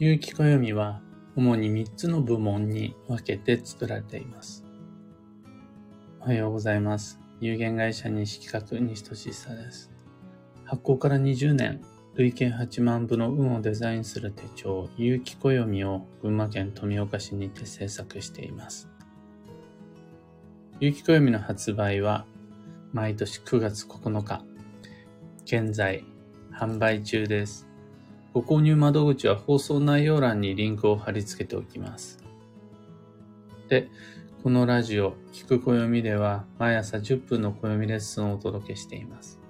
有機暦は主に3つの部門に分けて作られています。おはようございます。有限会社西企画西俊久です。発行から20年、累計8万部の運をデザインする手帳、有機暦を群馬県富岡市にて制作しています。有機暦の発売は毎年9月9日。現在販売中です。ご購入窓口は放送内容欄にリンクを貼り付けておきます。で、このラジオ、聞く暦では毎朝10分の暦レッスンをお届けしています。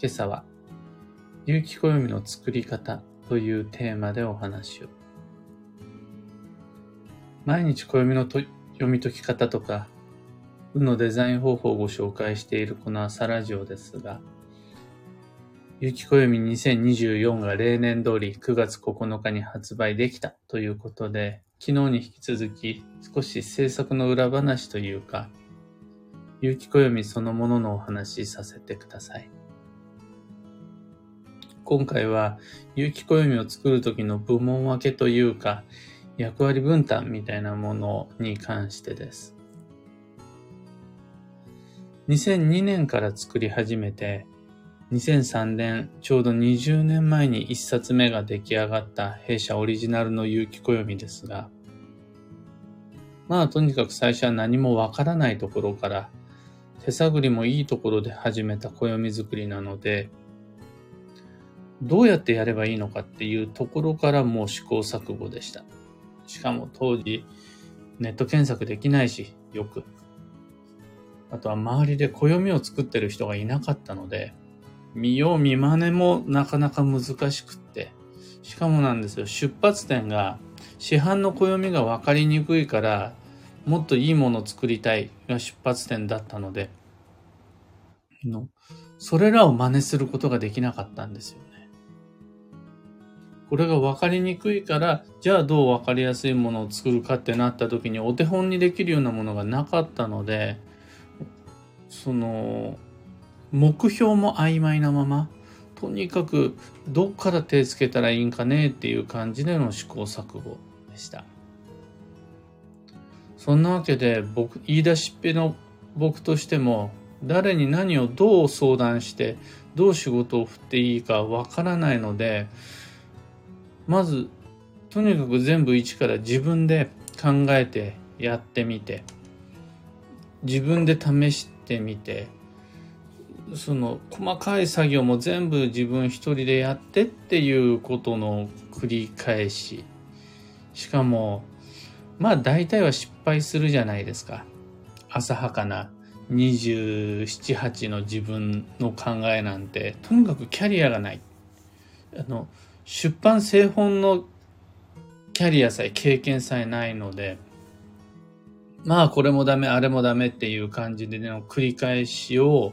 今朝は、有機暦の作り方というテーマでお話を。毎日暦の読み解き方とか、運のデザイン方法をご紹介しているこの朝ラジオですが、有機暦2024が例年通り9月9日に発売できたということで、昨日に引き続き少し制作の裏話というか、有機暦そのもののお話しさせてください。今回は有機暦を作る時の部門分けというか、役割分担みたいなものに関してです。2002年から作り始めて、2003年、ちょうど20年前に1冊目が出来上がった弊社オリジナルの有機暦ですが、まあとにかく最初は何もわからないところから、手探りもいいところで始めた暦作りなので、どうやってやればいいのかっていうところからもう試行錯誤でした。しかも当時、ネット検索できないし、よく。あとは周りで暦を作ってる人がいなかったので、見よう見真似もなかなか難しくって、しかもなんですよ、出発点が市販の暦が分かりにくいから、もっといいものを作りたいが出発点だったので、のそれらを真似することができなかったんですよね。これが分かりにくいから、じゃあどう分かりやすいものを作るかってなった時にお手本にできるようなものがなかったので、その、目標も曖昧なまま、とにかくどっから手つけたらいいんかねっていう感じでの試行錯誤でした。そんなわけで僕、言い出しっぺの僕としても、誰に何をどう相談して、どう仕事を振っていいかわからないので、まず、とにかく全部一から自分で考えてやってみて、自分で試してみて、その細かい作業も全部自分一人でやってっていうことの繰り返し。しかも、まあ大体は失敗するじゃないですか。浅はかな27、8の自分の考えなんて、とにかくキャリアがない。あの、出版製本のキャリアさえ経験さえないので、まあこれもダメ、あれもダメっていう感じでの繰り返しを、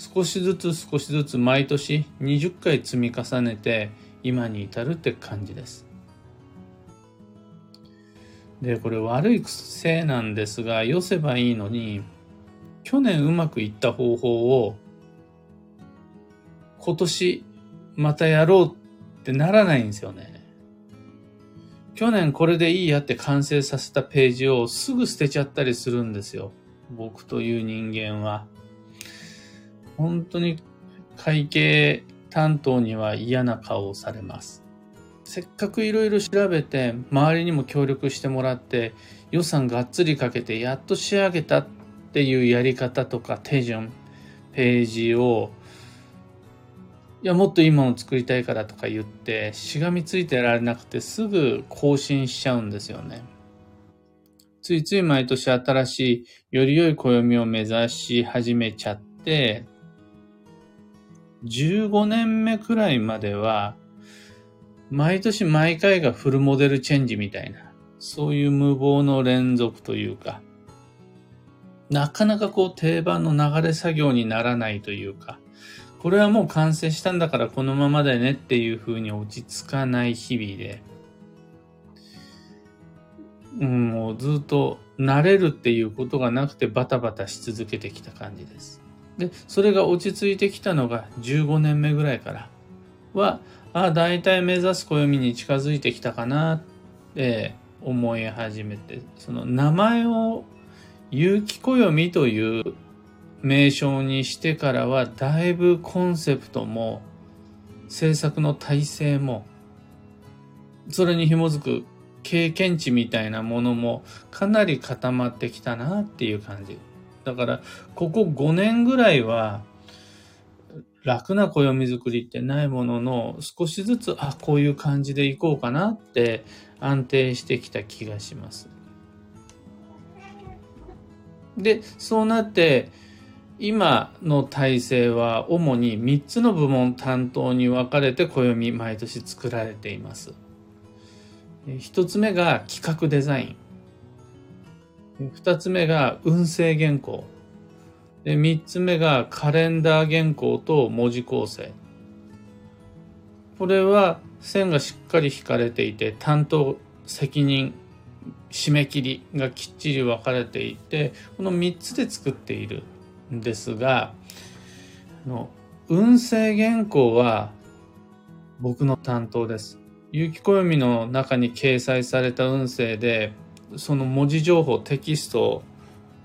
少しずつ少しずつ毎年20回積み重ねて今に至るって感じです。で、これ悪い癖なんですが、寄せばいいのに、去年うまくいった方法を今年またやろうってならないんですよね。去年これでいいやって完成させたページをすぐ捨てちゃったりするんですよ。僕という人間は。本当に会計担当には嫌な顔をされます。せっかくいろいろ調べて、周りにも協力してもらって、予算がっつりかけてやっと仕上げたっていうやり方とか手順、ページを、いや、もっといいもの作りたいからとか言って、しがみついてられなくてすぐ更新しちゃうんですよね。ついつい毎年新しい、より良い暦を目指し始めちゃって、15年目くらいまでは、毎年毎回がフルモデルチェンジみたいな、そういう無謀の連続というか、なかなかこう定番の流れ作業にならないというか、これはもう完成したんだからこのままだよねっていう風に落ち着かない日々で、うん、もうずっと慣れるっていうことがなくてバタバタし続けてきた感じです。で、それが落ち着いてきたのが15年目ぐらいから、は、ああ、大体目指す暦に近づいてきたかなって思い始めて、その名前を有機暦という名称にしてからは、だいぶコンセプトも制作の体制も、それに紐づく経験値みたいなものもかなり固まってきたなっていう感じ。だから、ここ5年ぐらいは、楽な暦作りってないものの、少しずつ、あ、こういう感じでいこうかなって安定してきた気がします。で、そうなって、今の体制は主に3つの部門担当に分かれて暦毎年作られています。1つ目が企画デザイン。2つ目が運勢原稿。で3つ目がカレンダー原稿と文字構成。これは線がしっかり引かれていて担当責任締め切りがきっちり分かれていてこの3つで作っているんですがの運勢原稿は僕の担当です。有機暦の中に掲載された運勢でその文字情報テキスト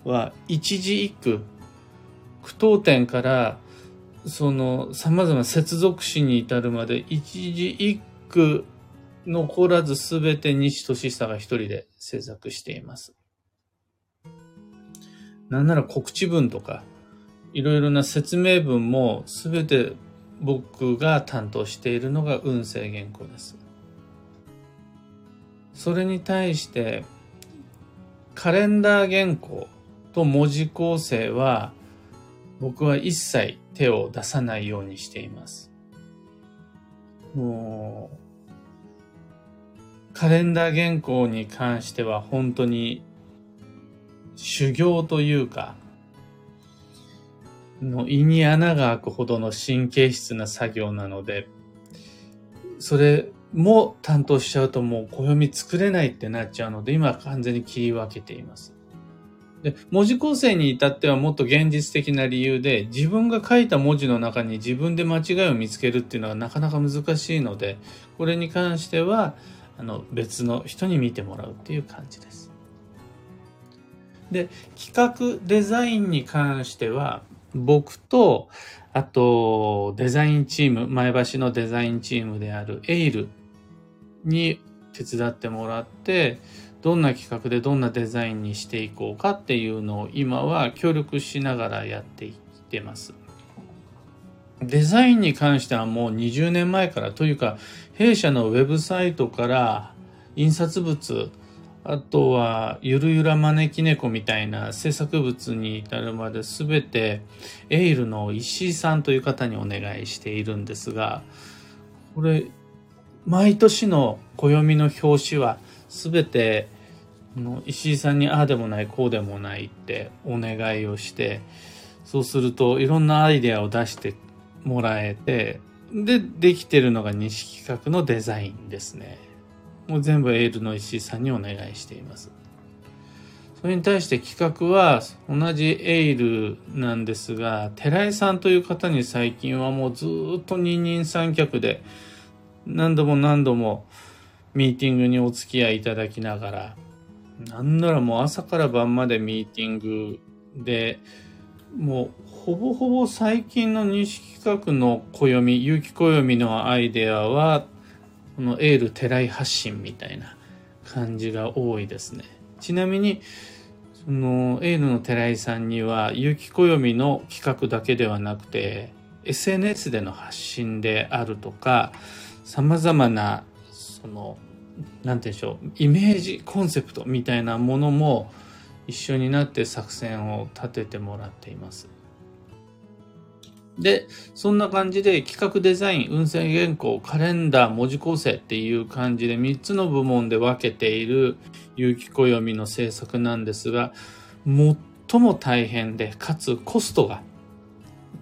は一字一句句読点からその様々な接続詞に至るまで一字一句残らずすべて西俊久が一人で制作しています。なんなら告知文とか、いろいろな説明文もすべて僕が担当しているのが運勢原稿です。それに対して、カレンダー原稿と文字構成は僕は一切手を出さないようにしています。もう、カレンダー原稿に関しては本当に修行というか、の胃に穴が開くほどの神経質な作業なので、それも担当しちゃうともう暦作れないってなっちゃうので、今完全に切り分けています。で、文字構成に至ってはもっと現実的な理由で、自分が書いた文字の中に自分で間違いを見つけるっていうのはなかなか難しいので、これに関しては、あの、別の人に見てもらうっていう感じです。で、企画デザインに関しては、僕と、あと、デザインチーム、前橋のデザインチームであるエイルに手伝ってもらって、どんな企画でどんなデザインにしていこうかっていうのを今は協力しながらやっていってます。デザインに関してはもう20年前からというか弊社のウェブサイトから印刷物あとはゆるゆら招き猫みたいな制作物に至るまで全てエイルの石井さんという方にお願いしているんですがこれ毎年の暦の表紙は全て石井さんにああでもないこうでもないってお願いをしてそうするといろんなアイデアを出してもらえてでできてるのが西企画のデザインですね。もう全部エールの石井さんにお願いしています。それに対して企画は同じエイルなんですが寺井さんという方に最近はもうずっと二人三脚で何度も何度もミーティングにお付き合いいただきながらなんならもう朝から晩までミーティングで、もうほぼほぼ最近の西企画の暦、有機暦のアイデアは、このエール寺井発信みたいな感じが多いですね。ちなみに、そのエールの寺井さんには有機暦の企画だけではなくて、SNS での発信であるとか、様々なその何て言うんでしょうイメージコンセプトみたいなものも一緒になって作戦を立ててもらっています。で、そんな感じで企画デザイン、運勢原稿、カレンダー、文字構成っていう感じで3つの部門で分けている有機暦の制作なんですが、最も大変で、かつコストが、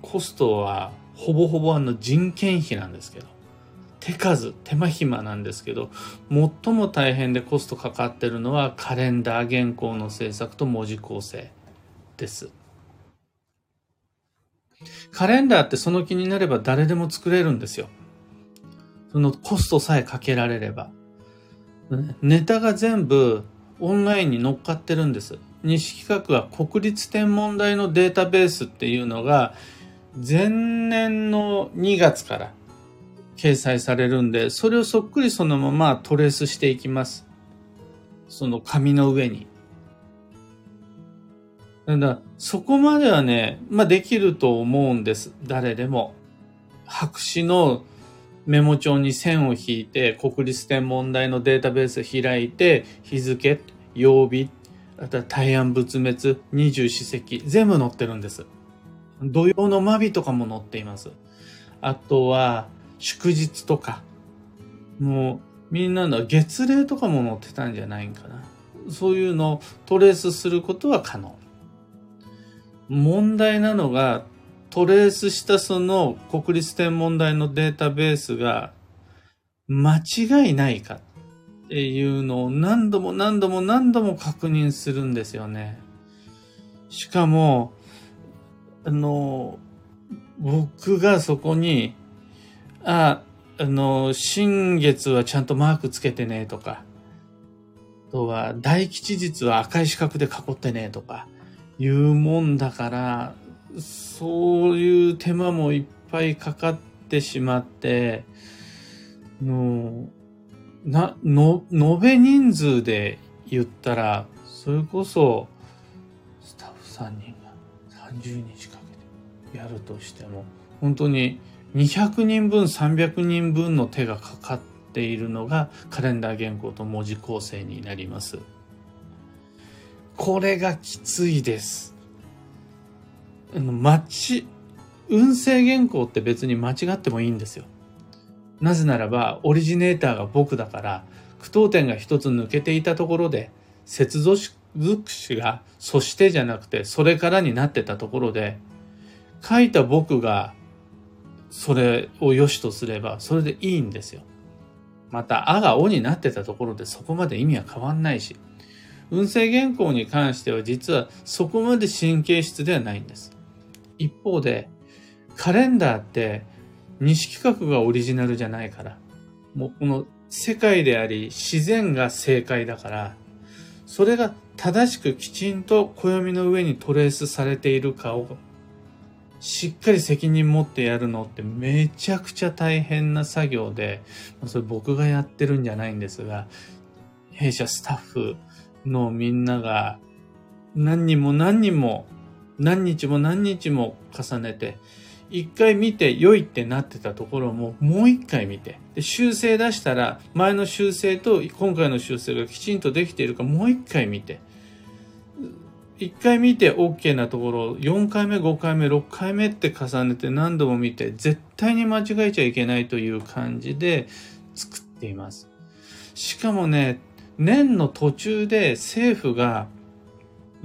コストはほぼほぼあの人件費なんですけど、手数、手間暇なんですけど、最も大変でコストかかってるのはカレンダー原稿の制作と文字構成です。カレンダーってその気になれば誰でも作れるんですよ。そのコストさえかけられれば。ネタが全部オンラインに乗っかってるんです。西企画は国立天文台のデータベースっていうのが前年の2月から掲載されるんで、それをそっくりそのままトレースしていきます。その紙の上に。だからそこまではね、まあできると思うんです。誰でも。白紙のメモ帳に線を引いて、国立天文台のデータベース開いて、日付、曜日、あとは大安仏滅、二十四節、全部載ってるんです。土曜の間日とかも載っています。あとは、祝日とか、もう、みんなの月齢とかも載ってたんじゃないんかな。そういうのをトレースすることは可能。問題なのが、トレースしたその国立天文台のデータベースが間違いないかっていうのを何度も何度も何度も確認するんですよね。しかも、あの、僕がそこに、あ、あの、新月はちゃんとマークつけてねとか、あとは大吉日は赤い四角で囲ってねとか、いうもんだから、そういう手間もいっぱいかかってしまって、の、な、の、延べ人数で言ったら、それこそ、スタッフ3人が30日かけてやるとしても、本当に200人分、300人分の手がかかっているのがカレンダー原稿と文字構成になります。これがきついです。あの、マッチ、運勢原稿って別に間違ってもいいんですよ。なぜならば、オリジネーターが僕だから、句読点が一つ抜けていたところで、接続詞が、そしてじゃなくて、それからになってたところで、書いた僕が、それを良しとすれば、それでいいんですよ。また、あがおになってたところで、そこまで意味は変わんないし、運勢原稿に関しては実はそこまで神経質ではないんです。一方で、カレンダーって西企画がオリジナルじゃないから、もうこの世界であり自然が正解だから、それが正しくきちんと暦の上にトレースされているかをしっかり責任持ってやるのってめちゃくちゃ大変な作業で、それ僕がやってるんじゃないんですが、弊社スタッフ、のみんなが何人も何人も何日も何日も重ねて一回見て良いってなってたところももう一回見てで修正出したら前の修正と今回の修正がきちんとできているかもう一回見て一回見て OK なところを4回目5回目6回目って重ねて何度も見て絶対に間違えちゃいけないという感じで作っていますしかもね年の途中で政府が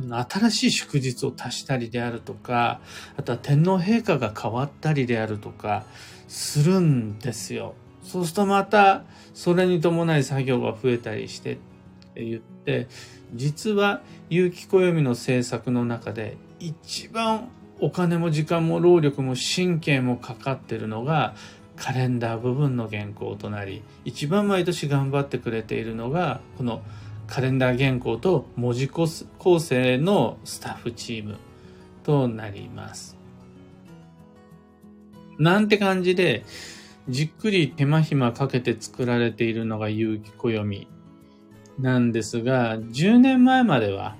新しい祝日を足したりであるとか、あとは天皇陛下が変わったりであるとか、するんですよ。そうするとまた、それに伴い作業が増えたりしてって言って、実は有機暦の政策の中で一番お金も時間も労力も神経もかかってるのがカレンダー部分の原稿となり一番毎年頑張ってくれているのがこのカレンダー原稿と文字構成のスタッフチームとなります。なんて感じでじっくり手間暇かけて作られているのが有機暦なんですが10年前までは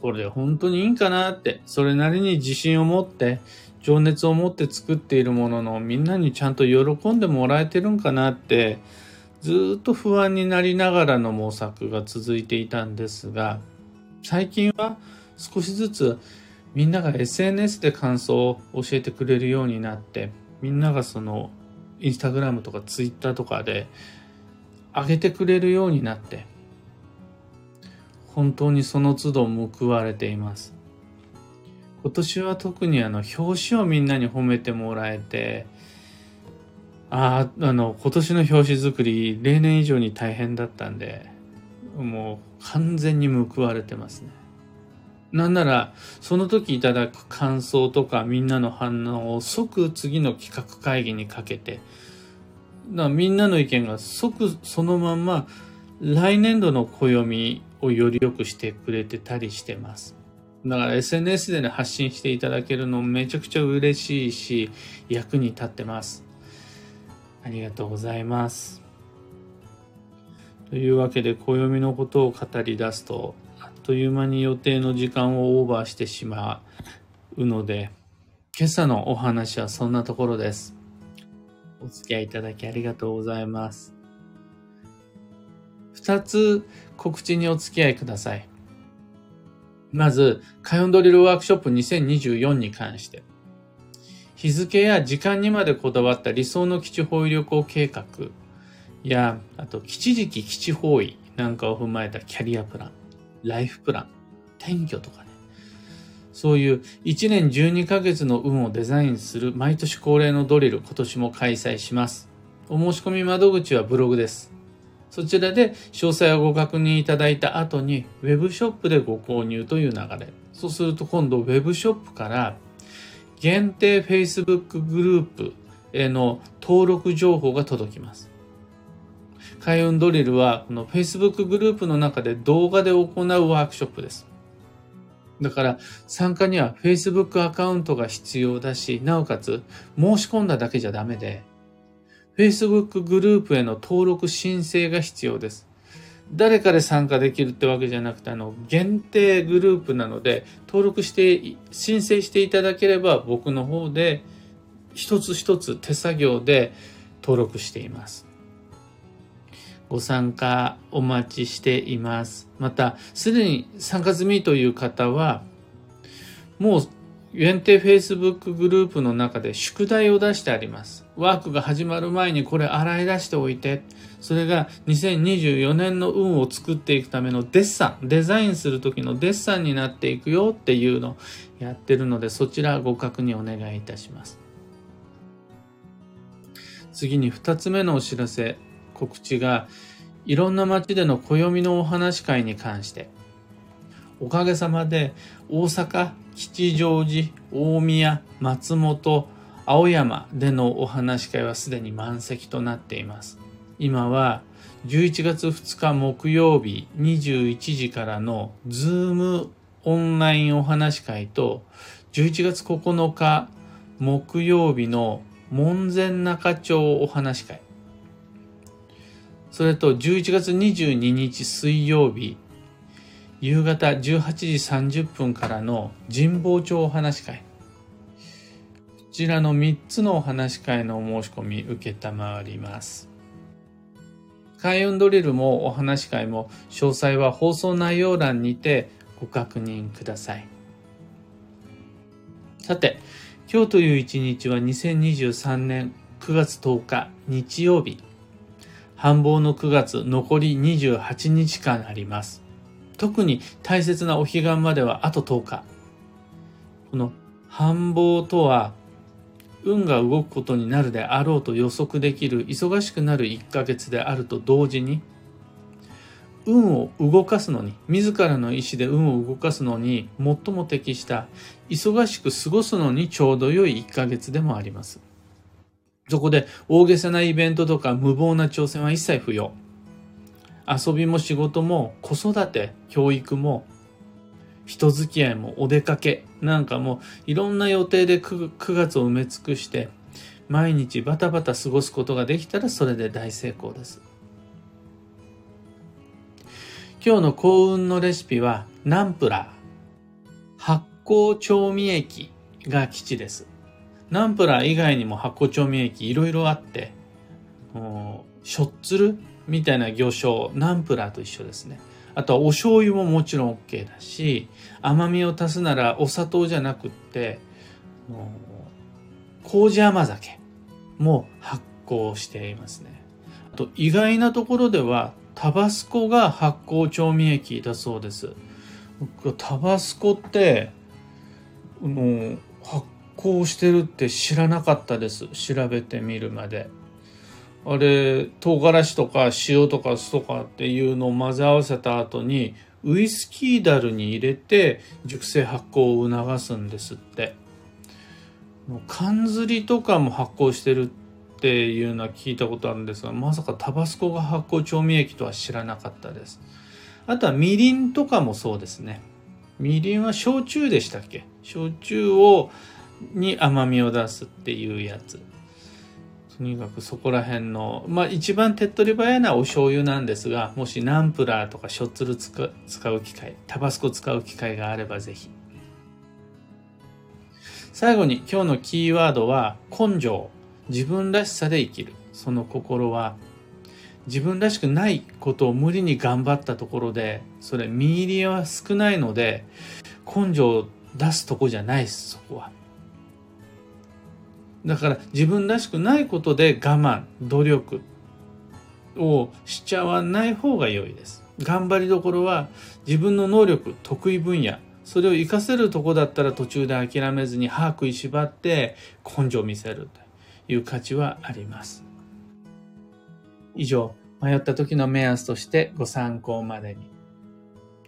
これで本当にいいんかなってそれなりに自信を持って情熱を持って作っているもののみんなにちゃんと喜んでもらえてるんかなってずっと不安になりながらの模索が続いていたんですが最近は少しずつみんなが SNS で感想を教えてくれるようになってみんながそのインスタグラムとかツイッターとかで上げてくれるようになって本当にその都度報われています。今年は特にあの表紙をみんなに褒めてもらえてあああの今年の表紙作り例年以上に大変だったんでもう完全に報われてますね。なんならその時いただく感想とかみんなの反応を即次の企画会議にかけてなみんなの意見が即そのまんま来年度の暦をより良くしてくれてたりしてます。だから SNS で、ね、発信していただけるのめちゃくちゃ嬉しいし役に立ってます。ありがとうございます。というわけで暦のことを語り出すとあっという間に予定の時間をオーバーしてしまうので今朝のお話はそんなところです。お付き合いいただきありがとうございます。二つ告知にお付き合いください。まず、カヨンドリルワークショップ2024に関して。日付や時間にまでこだわった理想の基地方位旅行計画や、あと基地時期基地方位なんかを踏まえたキャリアプラン、ライフプラン、転居とか。そういう1年12ヶ月の運をデザインする毎年恒例のドリル今年も開催します。お申し込み窓口はブログです。そちらで詳細をご確認いただいた後に Web ショップでご購入という流れ。そうすると今度 Web ショップから限定 Facebook グループへの登録情報が届きます。開運ドリルはこの Facebook グループの中で動画で行うワークショップです。だから参加には Facebook アカウントが必要だし、なおかつ申し込んだだけじゃダメで、Facebook グループへの登録申請が必要です。誰かで参加できるってわけじゃなくて、あの、限定グループなので、登録して、申請していただければ僕の方で一つ一つ手作業で登録しています。ご参加お待ちしています。また、すでに参加済みという方は、もう限定 Facebook グループの中で宿題を出してあります。ワークが始まる前にこれ洗い出しておいて、それが2024年の運を作っていくためのデッサン、デザインする時のデッサンになっていくよっていうのをやってるので、そちらご確認お願いいたします。次に2つ目のお知らせ。告知が、いろんな街での暦のお話会に関して、おかげさまで大阪、吉祥寺、大宮、松本、青山でのお話会はすでに満席となっています。今は11月2日木曜日21時からのズームオンラインお話会と11月9日木曜日の門前仲町お話会それと11月22日水曜日、夕方18時30分からの神保町お話会。こちらの3つのお話会のお申し込み受けたまわります。開運ドリルもお話会も詳細は放送内容欄にてご確認ください。さて、今日という一日は2023年9月10日日曜日。繁忙の9月残り28日間あります。特に大切なお彼岸まではあと10日。この繁忙とは運が動くことになるであろうと予測できる忙しくなる1ヶ月であると同時に運を動かすのに自らの意思で運を動かすのに最も適した忙しく過ごすのにちょうど良い1ヶ月でもあります。そこで大げさなイベントとか無謀な挑戦は一切不要。遊びも仕事も子育て、教育も人付き合いもお出かけなんかもいろんな予定で 9, 9月を埋め尽くして毎日バタバタ過ごすことができたらそれで大成功です。今日の幸運のレシピはナンプラー。発酵調味液が基地です。ナンプラー以外にも発酵調味液いろいろあって、しょっつるみたいな魚醤、ナンプラーと一緒ですね。あとはお醤油ももちろん OK だし、甘みを足すならお砂糖じゃなくって、麹甘酒も発酵していますね。あと意外なところではタバスコが発酵調味液だそうです。タバスコって、発行してるって知らなかったです。調べてみるまで。あれ、唐辛子とか塩とか酢とかっていうのを混ぜ合わせた後に、ウイスキーダルに入れて熟成発酵を促すんですって。缶ずりとかも発酵してるっていうのは聞いたことあるんですが、まさかタバスコが発酵調味液とは知らなかったです。あとはみりんとかもそうですね。みりんは焼酎でしたっけ？焼酎をに甘みを出すっていうやつ。とにかくそこら辺の、まあ一番手っ取り早いのはお醤油なんですが、もしナンプラーとかしょっつる使う機会、タバスコ使う機会があればぜひ。最後に今日のキーワードは根性。自分らしさで生きる。その心は自分らしくないことを無理に頑張ったところで、それ見入りは少ないので、根性を出すとこじゃないです、そこは。だから自分らしくないことで我慢、努力をしちゃわない方が良いです。頑張りどころは自分の能力、得意分野、それを活かせるとこだったら途中で諦めずに歯食いしばって根性を見せるという価値はあります。以上、迷った時の目安としてご参考までに。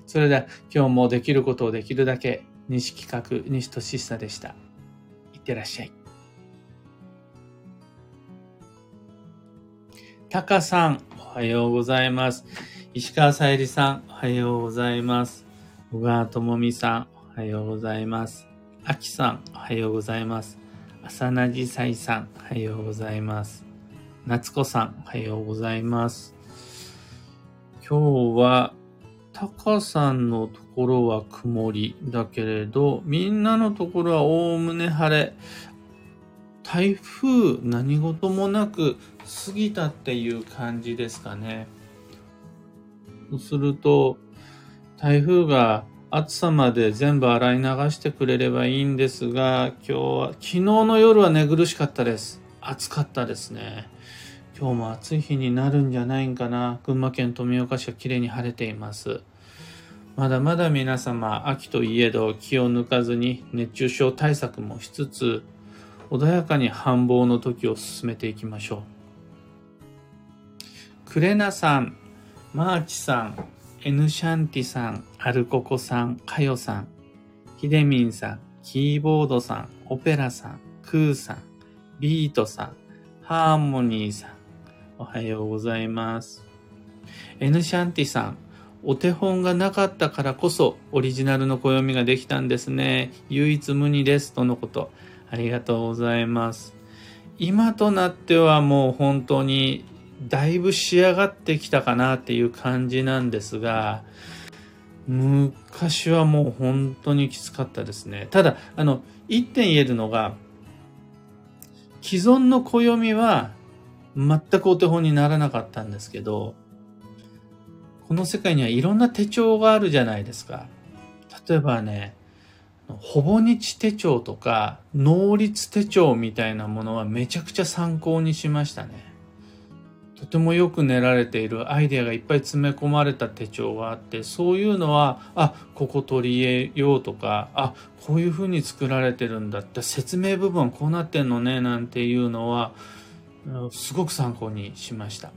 それでは今日もできることをできるだけ西企画西俊久でした。いってらっしゃい。タカさん、おはようございます。石川さゆりさん、おはようございます。小川智美さん、おはようございます。あきさん、おはようございます。浅なじさいさん、おはようございます。夏子さん、おはようございます。今日は、タカさんのところは曇りだけれど、みんなのところはおおむね晴れ。台風何事もなく過ぎたっていう感じですかね。そうすると、台風が暑さまで全部洗い流してくれればいいんですが、今日は、昨日の夜は寝苦しかったです。暑かったですね。今日も暑い日になるんじゃないんかな。群馬県富岡市は綺麗に晴れています。まだまだ皆様、秋といえど気を抜かずに熱中症対策もしつつ、穏やかに繁忙の時を進めていきましょう。クレナさん、マーチさん、エヌシャンティさん、アルココさん、カヨさん、ヒデミンさん、キーボードさん、オペラさん、クーさん、ビートさん、ハーモニーさん、おはようございます。エヌシャンティさん、お手本がなかったからこそオリジナルの暦ができたんですね。唯一無二です。とのこと。ありがとうございます。今となってはもう本当にだいぶ仕上がってきたかなっていう感じなんですが、昔はもう本当にきつかったですね。ただ、あの、一点言えるのが、既存の暦は全くお手本にならなかったんですけど、この世界にはいろんな手帳があるじゃないですか。例えばね、ほぼ日手帳とか、能率手帳みたいなものはめちゃくちゃ参考にしましたね。とてもよく練られているアイデアがいっぱい詰め込まれた手帳があって、そういうのは、あ、ここ取り入れようとか、あ、こういう風に作られてるんだって、説明部分こうなってんのね、なんていうのは、すごく参考にしました。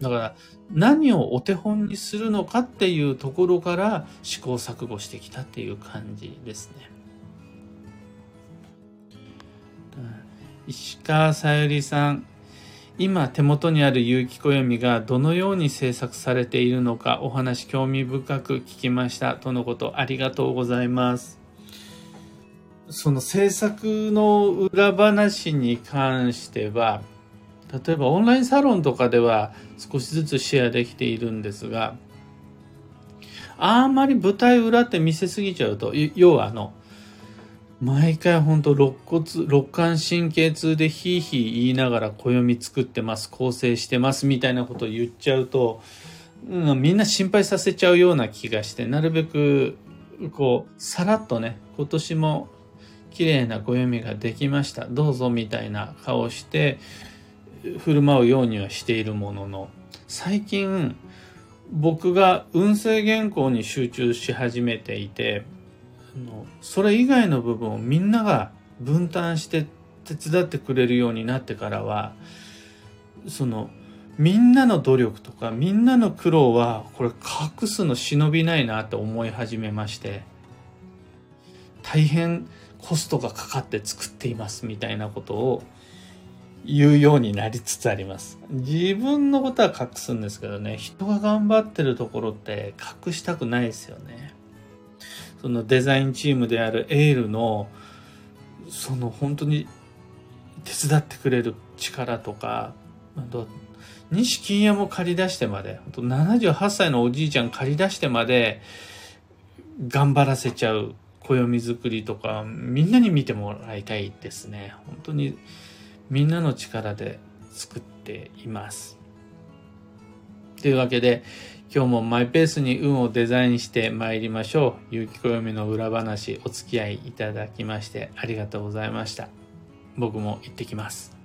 だから、何をお手本にするのかっていうところから試行錯誤してきたっていう感じですね。石川さゆりさん、今手元にある有機暦がどのように制作されているのかお話興味深く聞きましたとのことありがとうございます。その制作の裏話に関しては例えばオンラインサロンとかでは少しずつシェアできているんですが、あんまり舞台裏って見せすぎちゃうと、要はあの、毎回ほんと肋骨、肋間神経痛でヒーヒー言いながら暦作ってます、構成してますみたいなことを言っちゃうと、うん、みんな心配させちゃうような気がして、なるべく、こう、さらっとね、今年も綺麗な暦ができました、どうぞみたいな顔して、振る舞うようにはしているものの、最近僕が運勢原稿に集中し始めていて、それ以外の部分をみんなが分担して手伝ってくれるようになってからは、その、みんなの努力とかみんなの苦労はこれ隠すの忍びないなと思い始めまして、大変コストがかかって作っていますみたいなことを言うようになりつつあります。自分のことは隠すんですけどね、人が頑張ってるところって隠したくないですよね。そのデザインチームであるエールの、その本当に手伝ってくれる力とか、西金屋も借り出してまで、78歳のおじいちゃん借り出してまで頑張らせちゃう暦作りとか、みんなに見てもらいたいですね。本当にみんなの力で作っています。というわけで、今日もマイペースに運をデザインして参りましょう。ゆきこよみの裏話お付き合いいただきましてありがとうございました。僕も行ってきます。